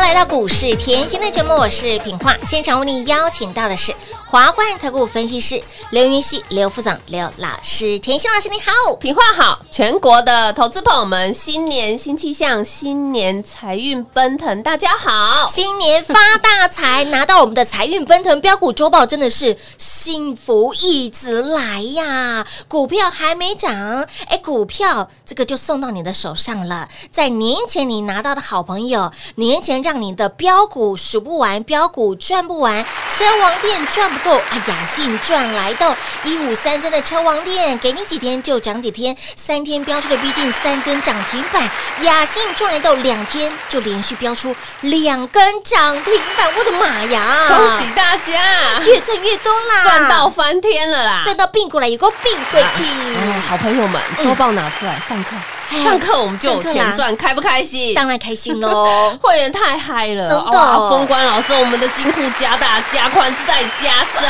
来到股市甜心的节目，我是品画，现场为你邀请到的是华冠投顾分析师刘云熙、刘副总、刘老师，甜心老师你好。品话好，全国的投资朋友们，新年新气象，新年财运奔腾，大家好。新年发大财，拿到我们的财运奔腾标股周报，真的是幸福一直来呀！股票还没涨，哎，股票这个就送到你的手上了。在年前你拿到的好朋友，年前让你的标股数不完，标股赚不完，车王店赚够，哎呀，信赚来到一五三三的车王店，给你几天就涨几天，三天标出了逼近三根涨停板，雅信赚来到两天就连续标出两根涨停板，我的妈呀！恭喜大家，越赚越多啦，赚到翻天了啦！赚到并过来，有个并贵哦，气，好朋友们，周报拿出来上课，哎上课我们就有钱赚，开不开心？当然开心喽！会员太嗨了，真的哇！封关老师，我们的金库加大、加宽再加深。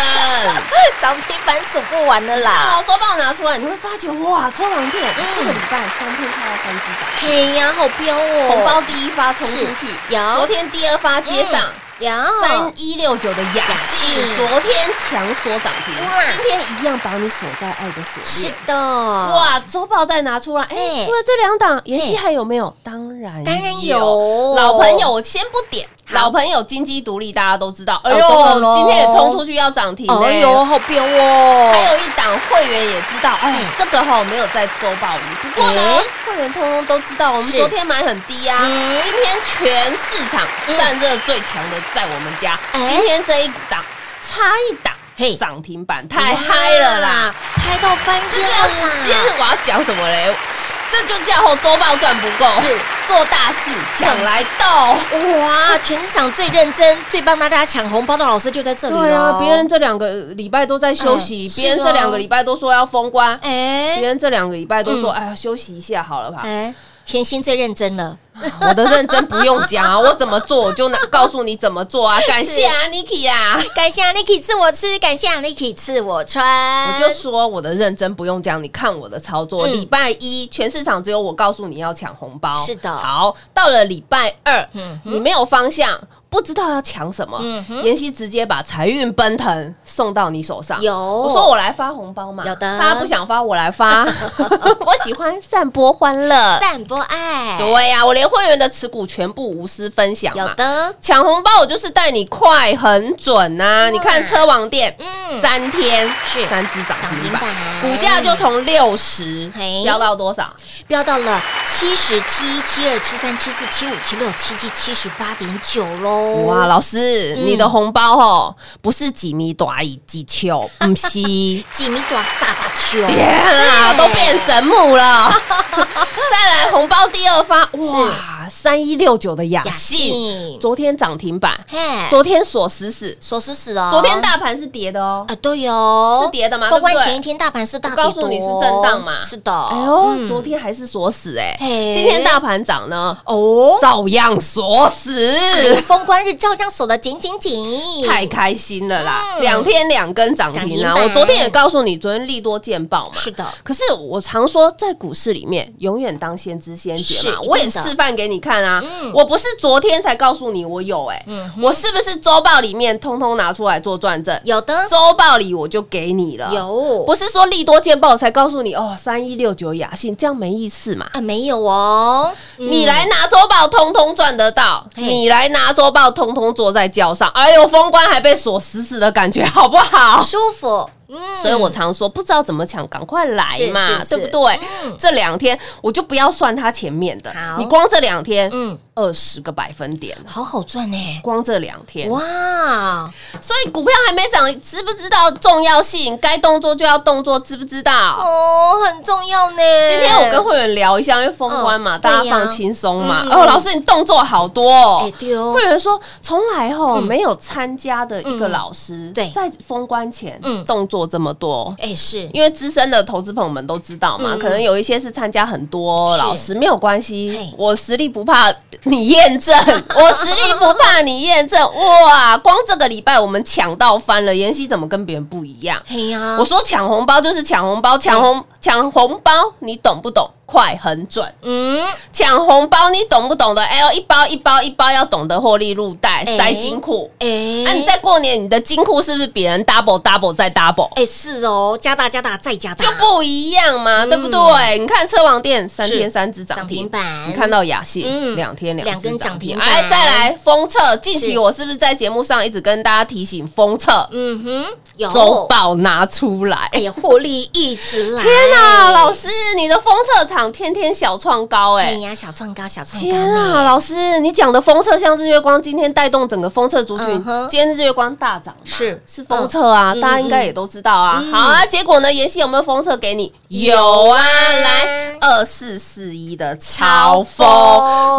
涨停板数不完的啦！老，周报拿出来，你会发觉哇，车王店这个礼拜三天开到三只涨，嘿呀，好彪哦！红包第一发冲出去，有昨天第二发接上。有三一六九的雅信，昨天强锁涨停，今天一样把你锁在爱的锁链。是。的，哇，周报再拿出来，哎嘿，除了这两档，妍希还有没有？当然当然有。老朋友我先不点，好老朋友金鸡独立，大家都知道。哎呦，咯今天也冲出去要涨停呢。哎呦，好彪哦！还有一档会员也知道，哎哎，这个哈没有在周报里，不过呢哎，会员通通都知道，我们昨天买很低啊，嗯今天全市场散热最强的在我们家，哎今天这一档差一档，嘿涨停板太嗨了啦！，嗨到翻天了今天！我要讲什么嘞？这就叫后周报赚不够，是做大事抢来斗。哇，全市场最认真、最帮大家抢红包的老师就在这里对啊，了。别人这两个礼拜都在休息哎，别人这两个礼拜都说要封关，哎别哎人这两个礼拜都说嗯哎呀休息一下好了吧。哎，甜心最认真了。我的认真不用讲啊，我怎么做我就拿告诉你怎么做啊。感谢啊，Niki 啊，感谢 Niki 赐我吃，感谢 Niki 赐我穿。我就说我的认真不用讲，你看我的操作。嗯礼拜一全市场只有我告诉你要抢红包，是的好，到了礼拜二嗯，你没有方向。不知道要抢什么妍希直接把财运奔腾送到你手上。有。我说我来发红包嘛，有的。大家不想发我来发，我喜欢散播欢乐。散播爱，对呀，我连会员的持股全部无私分享嘛。有的。抢红包，我就是带你快很准呐、你看车王店，嗯。三天是。三只涨停板。股价就从六十嘿。飙到多少？飙到了七十七、七二、七三、七四、七五、七六、七七、七十八点九喽！哇，老师，嗯。你的红包哦，不是几米短一几球，不是。几米多萨萨球，天啊，都变神母了！再来红包第二发，哇，三一六九的雅雅信，信，昨天涨停板，嘿，昨天锁死死，锁死死哦！昨天大盘是跌的哦。啊，对哦，是跌的吗？封关对不对？前一天大盘是大我告诉你是多震荡嘛。是的，哎呦，嗯。昨天还是锁死哎，嘿。今天大盘涨呢，哦，照样锁死，关日照样锁得紧紧紧，太开心了啦！嗯。两天两根涨停啊！我昨天也告诉你，昨天利多见报嘛。是的，可是我常说，在股市里面，永远当先知先觉嘛我也示范给你看啊嗯，我不是昨天才告诉你我有哎嗯，我是不是周报里面通通拿出来做转正？有的。周报里我就给你了，有。不是说利多见报才告诉你哦，三一六九雅信这样没意思嘛？啊，没有哦，嗯。你来拿周报，通通赚得到；你来拿周报，要通通坐在轿上。哎呦，封关还被锁死死的感觉，好不好？舒服，嗯，所以我常说，不知道怎么抢，赶快来嘛，对不对？嗯？这两天我就不要算它前面的好，你光这两天，嗯，二十个百分点，好好赚呢，光这两天，哇，所以股票还没涨，知不知道重要性？该动作就要动作，知不知道？哦，很重要呢。今天我跟会员聊一下，因为封关嘛，大家放轻松嘛。嗯哦，老师你动作好多哦。会员说，从来吼嗯。没有参加的一个嗯。老师，对。在封关前嗯。动作这么多。哎是，因为资深的投资朋友们都知道嘛，嗯可能有一些是参加很多老师，没有关系，我实力不怕你验证，我实力不怕你验证。哇，光这个礼拜我们抢到翻了，妍希怎么跟别人不一样？嘿呀，我说抢红包就是抢红包，抢红抢红包，你懂不懂？快很准。嗯，抢红包你懂不懂得？哎呦，一包一包一包要懂得获利入袋，哎。塞金库。哎，那、你在过年，你的金库是不是别人 double double 再 double？哎是哦，加大加大再加大，就不一样嘛，对不对？你看车王店三天三只涨涨停停板。你看到雅信嗯。两天两两根只涨涨停板。哎，再来封测，近期我是不是在节目上一直跟大家提醒封测？嗯哼，有。周报拿出来？哎呀，获利一直来，天哪，老师，你的封测厂天天小创高哎！哎呀，小创高，小创高天啊，老师，你讲的封测像日月光今天带动整个封测族群今天日月光大涨，是。是封测啊，嗯大家应该也都知道啊。嗯好啊，结果呢，妍希有没有封测给你？有啊，来二四四一的超风，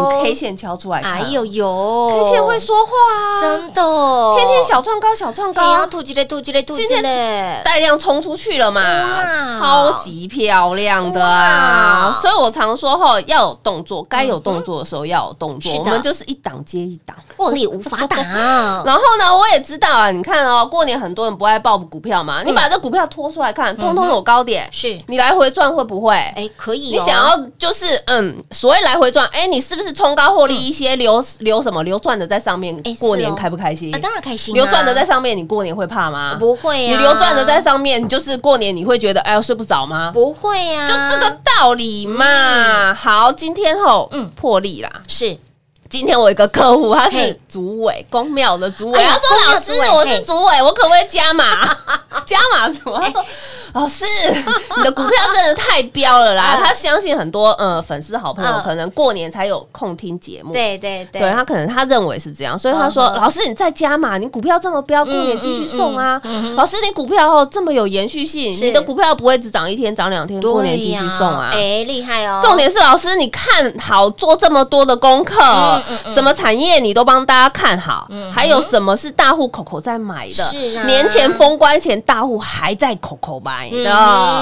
你 K 线敲出来，哎呦呦，K 线会说话啊，真的。哦，天天小创高，小创高。突击嘞，突击嘞，突击今天嘞，带量冲出去了嘛哇，超级漂亮的啊！哇所以我常说哈，要有动作，该有动作的时候要有动作，我们就是一档接一档。获利无法挡，然后呢，我也知道啊，你看哦，过年很多人不爱报股票嗯嘛，你把这股票拖出来看，通通有高点，是，你来回赚会不会？哎，可以哦，你想要就是嗯，所谓来回赚，哎，你是不是冲高获利一些，留留什么留赚的在上面哎，过年开不开心啊，？当然开心啊，留赚的在上面，你过年会怕吗？不会啊，你留赚的在上面，你就是过年你会觉得哎呀睡不着吗？不会啊，就这个道理嘛。好，今天后嗯嗯破例啦。是今天我有一个客户，他是主委，公庙的主委。他说：“老师，我是主委，我可不可以加码？加码什么？”他说：“老师，你的股票真的太飙了啦！”嗯他相信很多呃粉丝好朋友嗯可能过年才有空听节目。对对对对他可能他认为是这样，所以他说：“嗯哼老师，你再加码，你股票这么飙，过年继续送啊！老师，你股票哦这么有延续性，你的股票不会只涨一天、涨两天，过年继续送啊！”哎，厉害哦，重点是老师，你看好做这么多的功课，什么产业你都帮大家看好，还有什么是大户口口在买的？是啊。年前封关前大户还在口口买的，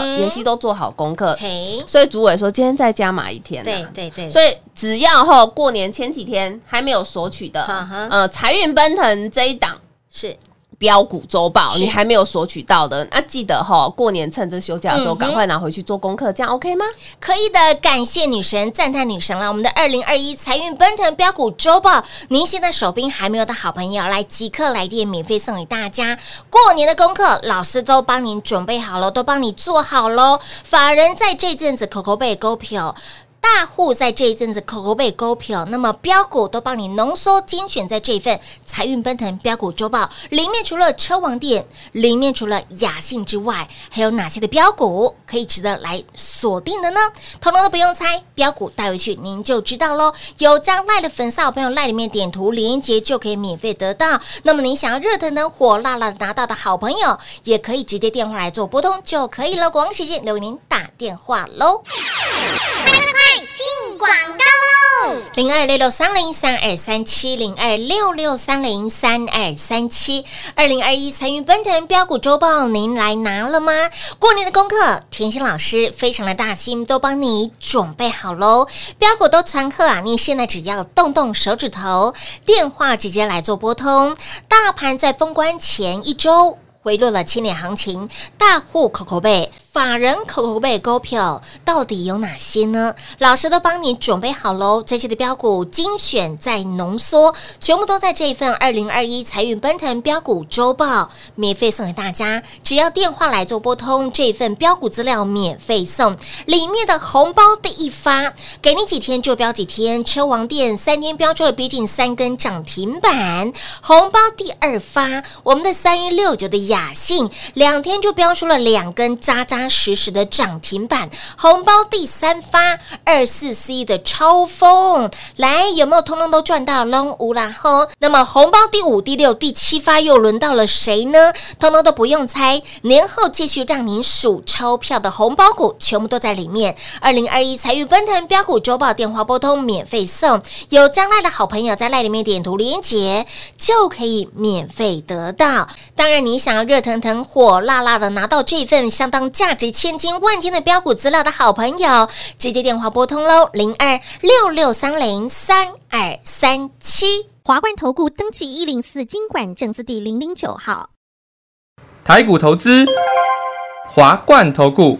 嗯。妍希都做好功课，嘿，所以主委说今天再加码一天、啊，对对对，所以只要哈过年前几天还没有索取的呃，财运奔腾这一档。是标股周报，你还没有索取到的，那记得哈，过年趁这休假的时候，赶快拿回去做功课，这样 OK 吗？可以的，感谢女神，赞叹女神了。我们的二零二一财运奔腾标股周报，您现在手边还没有的好朋友，来即刻来电，免费送给大家。过年的功课，老师都帮您准备好了，都帮你做好喽。法人在这阵子口口被勾票。大户在这一阵子口口被勾票，那么标股都帮你浓缩精选在这一份财运奔腾标股周报里面，除了车王店，里面除了雅信之外，还有哪些的标股可以值得来锁定的呢？通通都不用猜，标股带回去您就知道喽。有将赖的粉丝好朋友赖里面点图连接就可以免费得到。那么您想要热腾腾、火辣辣拿到的好朋友，也可以直接电话来做拨通就可以了。广时间留给您打电话喽。广告喽！零二六六三零三二三七零二六六三零三二三七，二零二一财运奔腾标股周报，您来拿了吗？过年的功课，甜心老师非常的大心，都帮你准备好喽。标股都传贺啊！你现在只要动动手指头，电话直接来做拨通。大盘在封关前一周。回落了千年行情，大户口口背，法人口口背勾票，到底有哪些呢？老师都帮你准备好喽，这些的标股精选再浓缩，全部都在这一份二零二一财运奔腾标股周报。免费送给大家，只要电话来做拨通，这份标股资料免费送，里面的红包第一发，给你几天就标几天，车王店三天标出了逼近三根涨停板，红包第二发，我们的三一六九的雅信两天就标出了两根扎实实的涨停板，红包第三发二四 C 的超风，来有没有通通都赚到龙无啦吼？那么红包第五、第六、第七发又轮到了谁呢？通通都不用猜，年后继续让您数钞票的红包股全部都在里面。二零二一财运奔腾标股周报电话拨通免费送，有将来的好朋友在赖里面点图连结就可以免费得到。当然，你想要热腾腾、火辣辣的拿到这份相当价价值千金万金的标股资料的好朋友，直接电话拨通喽，零二六六三零三二三七。华冠投顾登记一零四经管证字第零零九号。台股投资，华冠投顾。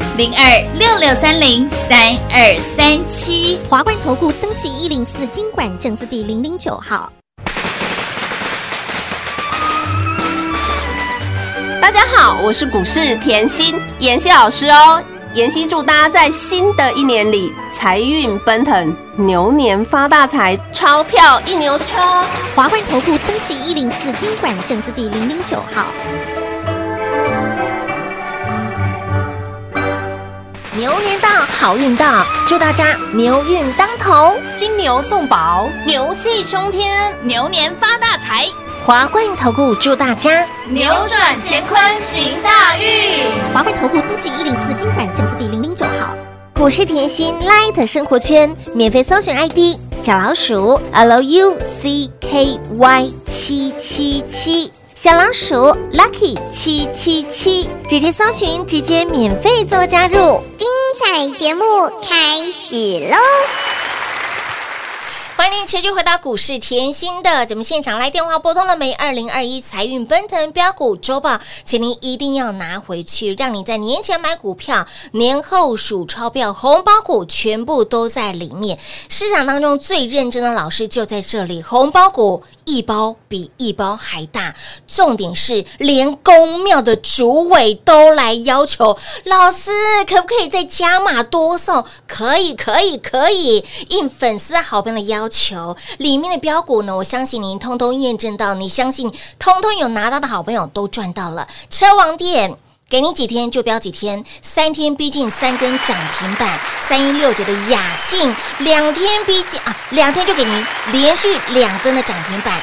零二六六三零三二三七。华冠投顾登记一零四经管证字第零零九号。大家好，我是股市甜心妍希老师哦。妍希祝大家在新的一年里财运奔腾，牛年发大财，钞票一牛车。华冠投顾登记一零四经管证字第零零九号。牛年到，好运到，祝大家牛运当头，金牛送宝，牛气冲天，牛年发大财，华冠投顾祝大家扭转乾坤行大运。华冠投顾登记一零四经管证字第零零九号。股市甜心 Light 生活圈免费搜寻 ID 小老鼠 Lucky 七七七，小老鼠 Lucky 七七七，直接搜寻，直接免费做加入。精彩节目开始喽！欢迎您持续回到股市甜心的节目现场，来电话拨通了没？二零二一财运奔腾标股周报，请您一定要拿回去，让你在年前买股票，年后数钞票，红包股全部都在里面。市场当中最认真的老师就在这里，红包股一包比一包还大，重点是连公庙的主委都来要求老师，可不可以再加码多送？可以，可以，可以，应粉丝好朋友的要求，里面的标股呢，我相信您通通验证到，你相信通通有拿到的好朋友都赚到了。车王店给你几天就标几天，三天逼近三根涨停板，三一六九的雅信两天逼近啊，两天就给您连续两根的涨停板。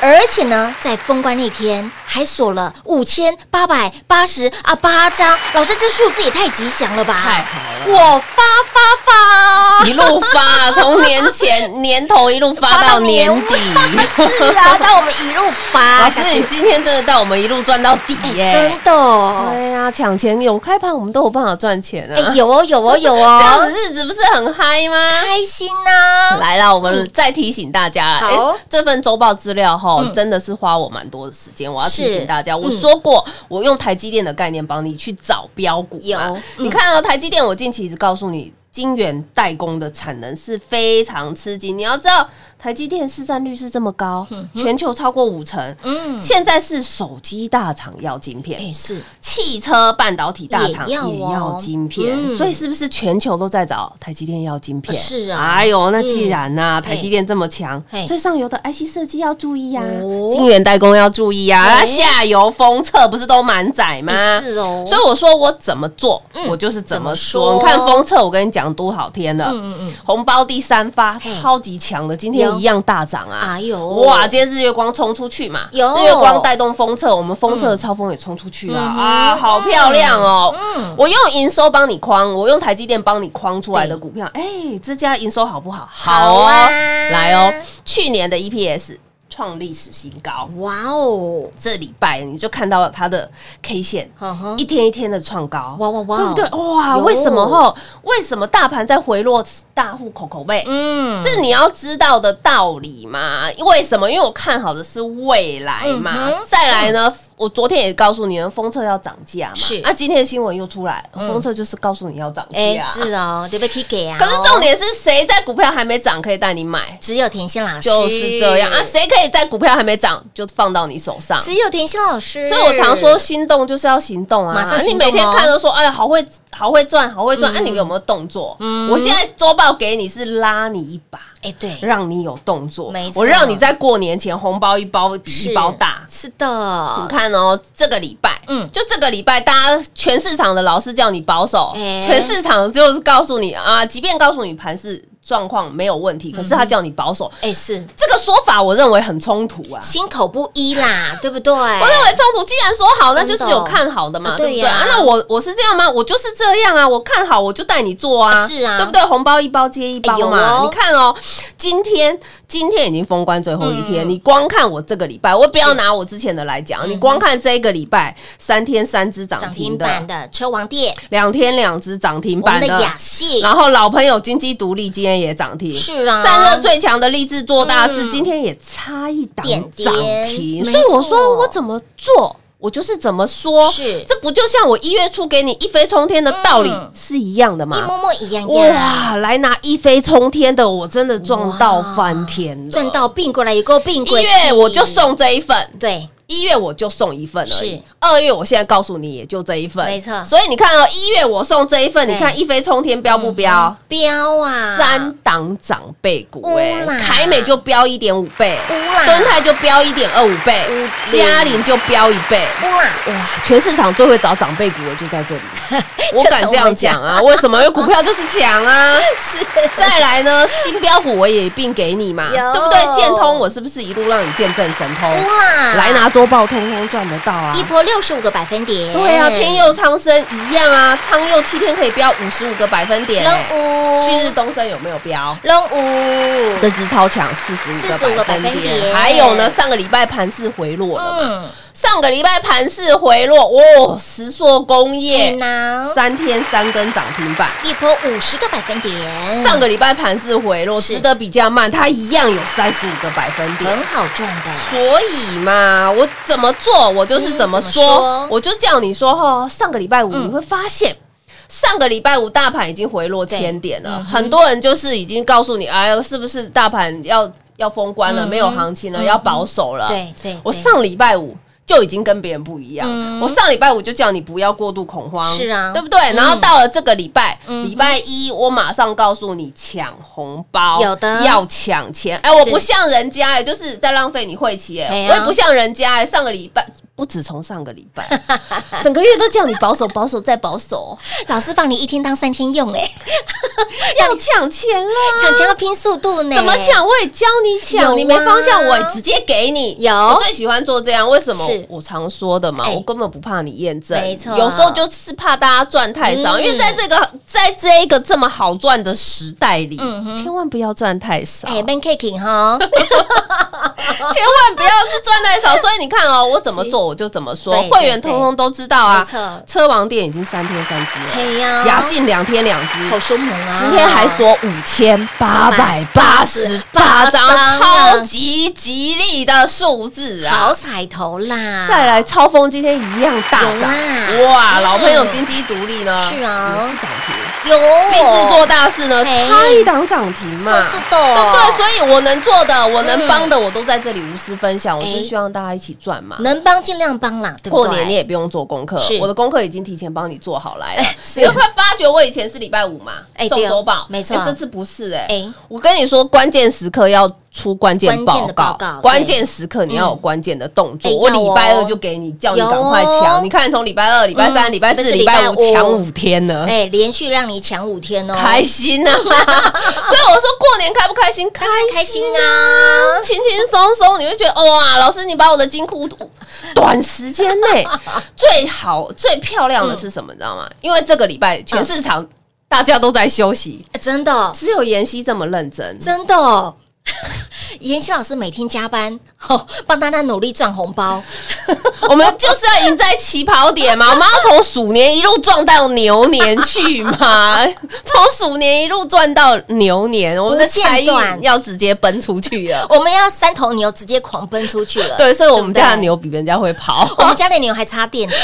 而且呢，在封关那天还锁了五千八百八十啊八张，老师这数字也太吉祥了吧！太好了我发发发！一路发，从年前年头一路发到年底。是啊，但我们一路发老师你今天真的带我们一路赚到底耶！真的哦，对呀，抢钱有开盘，我们都有办法赚钱啊！哎，有哦，有哦，有哦这样子哦，日子不是很嗨吗？开心呐！来了，我们再提醒大家哎这份周报资料哈嗯，真的是花我蛮多的时间。我要提醒大家，我嗯说过，我用台积电的概念帮你去找标股嘛。有嗯你看到台积电，我近期一直告诉你。晶圆代工的产能是非常吃紧，你要知道台积电市占率是这么高，全球超过五成。嗯，现在是手机大厂要晶片，哎是。汽车半导体大厂也要晶片，嗯。所以是不是全球都在找台积电要晶片？是啊。哎呦，那既然呐、嘿。台积电这么强嘿，最上游的 IC 设计要注意呀、哦。晶圆代工要注意啊，下游封测不是都满载吗？是哦。所以我说我怎么做，嗯。我就是怎么说。说。你看封测，我跟你讲多好天了，嗯嗯嗯，红包第三发超级强的，今天有一样大涨啊！哎呦哇，今天日月光冲出去嘛，有。日月光带动封测，我们封测的超风也冲出去了嗯啊，好漂亮哦！嗯我用营收帮你框，我用台积电帮你框出来的股票，哎，这家营收好不好？好啊。来哦，去年的 EPS 创历史新高，哇哦，这礼拜你就看到了它的 K 线一天一天的创高，哇哇哇对不对？哇，有为什么吼？为什么大盘在回落？大户口口碑，嗯，这你要知道的道理嘛？为什么？因为我看好的是未来嘛。嗯再来呢，我昨天也告诉你们，封测要涨价嘛。是啊，今天的新闻又出来，嗯封测就是告诉你要涨价。哎是哦，对不对？给啊，可是重点是谁在股票还没涨可以带你买？只有甜心老师就是这样啊，谁可以在股票还没涨就放到你手上？只有甜心老师，所以我常说，心动就是要行动啊！马上你每天看都说，哎呀，好会，好会赚，好会赚。那、你有没有动作？嗯我现在周报给你是拉你一把，哎对，让你有动作没。错我让你在过年前红包一包比一包大。是的你的，看哦，这个礼拜，嗯。嗯，就这个礼拜，大家全市场的老师叫你保守，欸全市场就是告诉你啊，即便告诉你盘是状况没有问题，可是他叫你保守，哎，是这个说法我认为很冲突啊。心口不一啦，对不对？我认为冲突，既然说好，那就是有看好的嘛，啊对不对啊？那我我是这样吗？我就是这样啊，我看好我就带你做啊，是啊对不对？红包一包接一包嘛。哦你看哦，今天今天已经封关最后一天，嗯你光看我这个礼拜，我不要拿我之前的来讲，你光看这个礼拜三天三只涨涨停板的车王店，两天两只涨停板的雅信，然后老朋友金鸡独立今天也涨停，是啊。散热最强的励志做大事，嗯。今天也差一档涨停，所以我说我怎么做。我就是怎么说，是。这不就像我一月初给你一飞冲天的道理嗯。是一样的一吗？模模一样样，哇，来拿一飞冲天的，我真的赚到翻天了！赚到并过来，也够并过一月我就送这一份，对，一月我就送一份而已是，二月我现在告诉你也就这一份，没错所以你看哦，一月我送这一份，你看一飞冲天标不标？标啊，三档长辈股哎，凯美就标一点五倍，敦泰就标一点二五倍，嘉玲就标一倍。哇，哇，全市场最会找长辈股的就在这里，我敢这样讲啊！为什么？因为股票就是强啊。是再来呢，新标股我也一并给你嘛，对不对？建通我是不是一路让你见证神通？哇，来拿周报，通通赚得到啊！一波六十五个百分点，对啊，天佑苍生一样啊，苍佑七天可以飙五十五个百分点、龙欸。五，旭日东升有没有飙？龙五，这只超强，四十五45个个百分点点。还有呢，上个礼拜盘势回落了嘛？嗯，上个礼拜盘势回落，哦，石硕工业，三天三根涨停板。一波五十个百分点，上个礼拜盘势回落，是值得比较慢，它一样有三十五个百分点。很好赚的，所以嘛，我怎么做，我就是怎么嗯么说，我就叫你说哈，上个礼拜五嗯。你会发现。上个礼拜五大盘已经回落千点了，嗯很多人就是已经告诉你，哎呦，是不是大盘要要封关了，嗯没有行情了，嗯要保守了？对对，对我上礼拜五就已经跟别人不一样。嗯我上礼拜我就叫你不要过度恐慌，是啊对不对？然后到了这个礼拜，嗯礼拜一我马上告诉你抢红包，有的要抢钱。哎，我不像人家哎，就是在浪费你晦气哎，我也不像人家哎，上个礼拜。不止从上个礼拜，整个月都叫你保守、保守再保守，老师放你一天当三天用，哎，要抢钱了。抢钱要拼速度呢，怎么抢？我也教你抢，你没方向，我也直接给你。有。我最喜欢做这样，为什么？我常说的嘛，哎。我根本不怕你验证，没错。有时候就是怕大家赚太少，嗯因为在这个在这一个这么好赚的时代里嗯，千万不要赚太少，哎，ban cake 哈，千万不要是赚太少。所以你看哦，我怎么做我就怎么说对，会员通通都知道啊。车王店已经三天三只了，雅信两天两只，好凶猛啊！今天还说五千八百八十八张，超级吉利的数字啊好啊！彩头啦！再来，超风今天一样大涨，哇！嗯老朋友金鸡独立呢？是啊也是涨停。有。立志做大事呢，差一档涨停嘛，是的，对不对？所以我能做的，我能帮的，我都在这里无私分享。我哎。就希望大家一起赚嘛。能帮尽量帮啦，对不对？过年你也不用做功课，我的功课已经提前帮你做好来了。是。你快发觉我以前是礼拜五嘛哎，对哦送周报，没错。哎这次不是哎。哎，我跟你说，关键时刻要出关键关报告关键时刻你要有关键的动作。我礼拜哦二就给你，叫你有赶快哦抢。你看，从礼拜二、礼拜三、嗯礼拜四、礼拜五抢五天呢。哎，连续让你抢五天哦，开心啊！所以我说过年开不开心？开开心啊！啊！轻轻松松，你会觉得哇，老师你把我的金库短时间内 最好最漂亮的是什么？你知道吗？因为这个礼拜全市场大家都在休息，哎真的只有妍希这么认真。真的哦。妍希老师每天加班，哦，帮大家努力赚红包，我们就是要赢在起跑点嘛，我们要从鼠年一路撞到牛年去嘛，从鼠年一路赚到牛年，我们的财运要直接奔出去了。我们要三头牛直接狂奔出去了。对，所以我们家的牛比人家会跑，我们家的牛还插电的，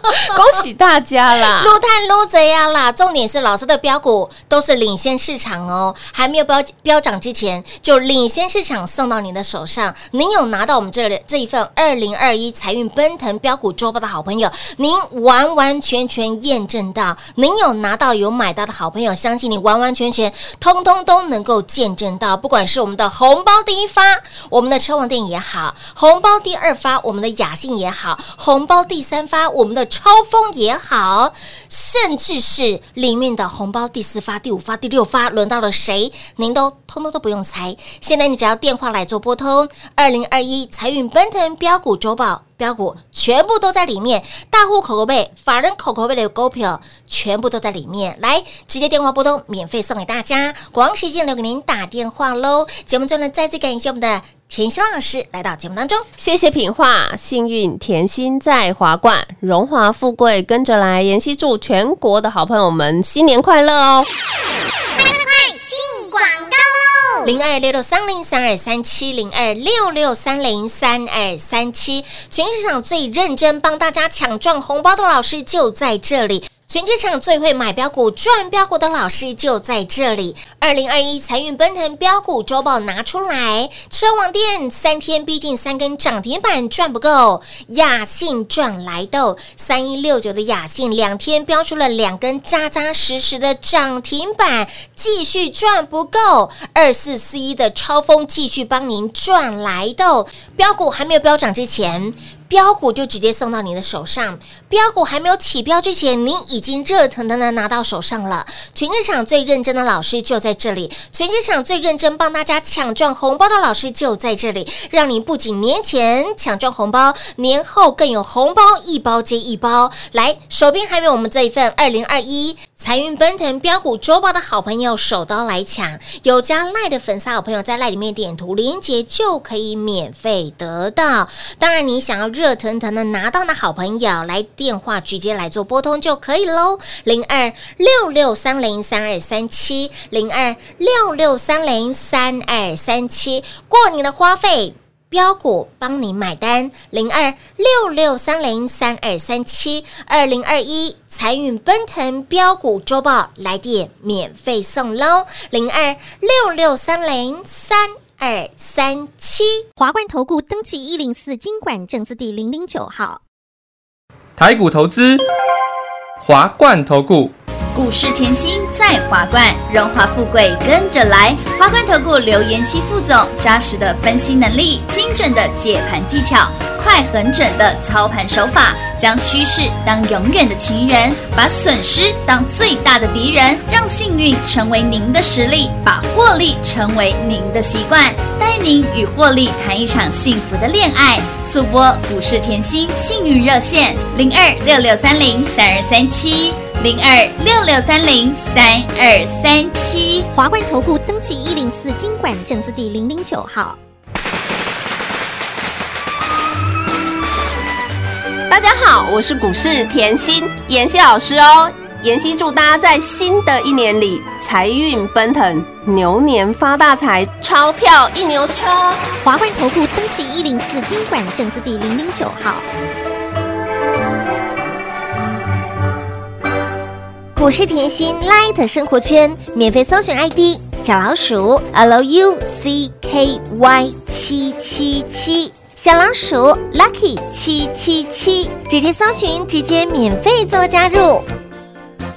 恭喜大家啦！撸探撸贼呀啦！重点是老师的标股都是领先市场哦，还没有标标涨之前就领先市场送到您的手上，您有拿到我们这里这一份二零二一财运奔腾标股周报的好朋友，您完完全全验证到，您有拿到有买到的好朋友，相信你完完全全通通都能够见证到，不管是我们的红包第一发，我们的车王店也好，红包第二发，我们的雅信也好，红包第三发，我们的超风也好，甚至是里面的红包第四发、第五发、第六发，轮到了谁，您都通通都不用猜。现在你只要电话来做拨通，二零二一财运奔腾标股周报。标股全部都在里面，大户口口背、法人口口背的股票全部都在里面。来，直接电话拨通，免费送给大家。广时间留给您打电话喽。节目最后呢，再次感谢我们的田心老师来到节目当中。谢谢品画，幸运甜心在华冠，荣华富贵跟着来。妍希祝全国的好朋友们新年快乐哦！进广告喽！零二六六三零三二三七零二六六三零三二三七，全市场最认真帮大家抢赚红包的老师就在这里。全职场最会买标股、赚标股的老师就在这里。二零二一财运奔腾标股周报拿出来，车王店三天逼近三根涨停板赚不够，雅信赚来豆三一六九的雅信两天标出了两根扎扎实实的涨停板，继续赚不够。二四四一的超风继续帮您赚来豆，标股还没有飙涨之前。标股就直接送到你的手上，标股还没有起标之前，您已经热腾腾的拿到手上了。全市场最认真的老师就在这里，全市场最认真帮大家抢赚红包的老师就在这里，让你不仅年前抢赚红包，年后更有红包一包接一包。来，手边还有我们这一份二零二一财运奔腾标股周报的好朋友，手刀来抢，有加赖的粉丝好朋友在赖里面点图连接就可以免费得到。当然，你想要热腾腾的拿到的好朋友，来电话直接来做拨通就可以喽，零二六六三零三二三七，零二六六三零三二三七，过年的花费。标股帮你买单，零二六六三零三二三七，二零二一财运奔腾标股周报来电免费送喽，零二六六三零三二三七。华冠投顾登记一零四经管证字第零零九号。台股投资，华冠投顾。股市甜心在华冠，荣华富贵跟着来。华冠投顾刘延熙副总，扎实的分析能力，精准的解盘技巧，快狠准的操盘手法，将趋势当永远的情人，把损失当最大的敌人，让幸运成为您的实力，把获利成为您的习惯，您与获利谈一场幸福的恋爱。速播股市甜心幸运热线零二六六三零三二三七。零二六六三零三二三七，华冠投顾登记一零四经管证字第零零九号。大家好，我是股市甜心妍希老师哦。妍希祝大家在新的一年里财运奔腾，牛年发大财，钞票一牛车。华冠投顾登记一零四经管证字第零零九号。股市甜心 Light 生活圈免费搜寻 ID 小老鼠 Lucky 七七七，小老鼠 Lucky 七七七，直接搜寻，直接免费做加入。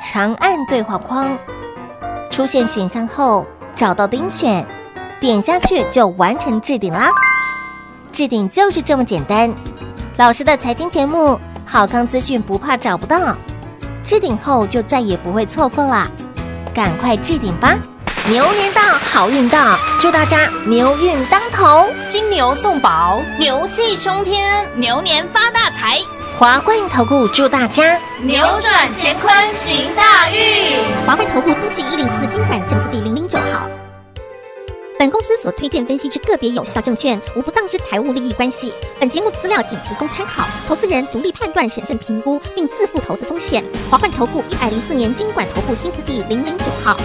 长按对话框，出现选项后找到钉选，点下去就完成置顶啦。置顶就是这么简单。老师的财经节目，好康资讯不怕找不到。置顶后就再也不会错过了，赶快置顶吧！牛年到，好运到，祝大家牛运当头，金牛送宝，牛气冲天，牛年发大财！华冠投顾祝大家扭转乾坤行大运！华冠投顾登记一零四经管证字第零零九号。本公司所推荐分析之个别有效证券，无不当之财务利益关系。本节目资料仅提供参考，投资人独立判断、审慎评估，并自负投资风险。华冠投顾一百零四年经管投顾新字第零零九号。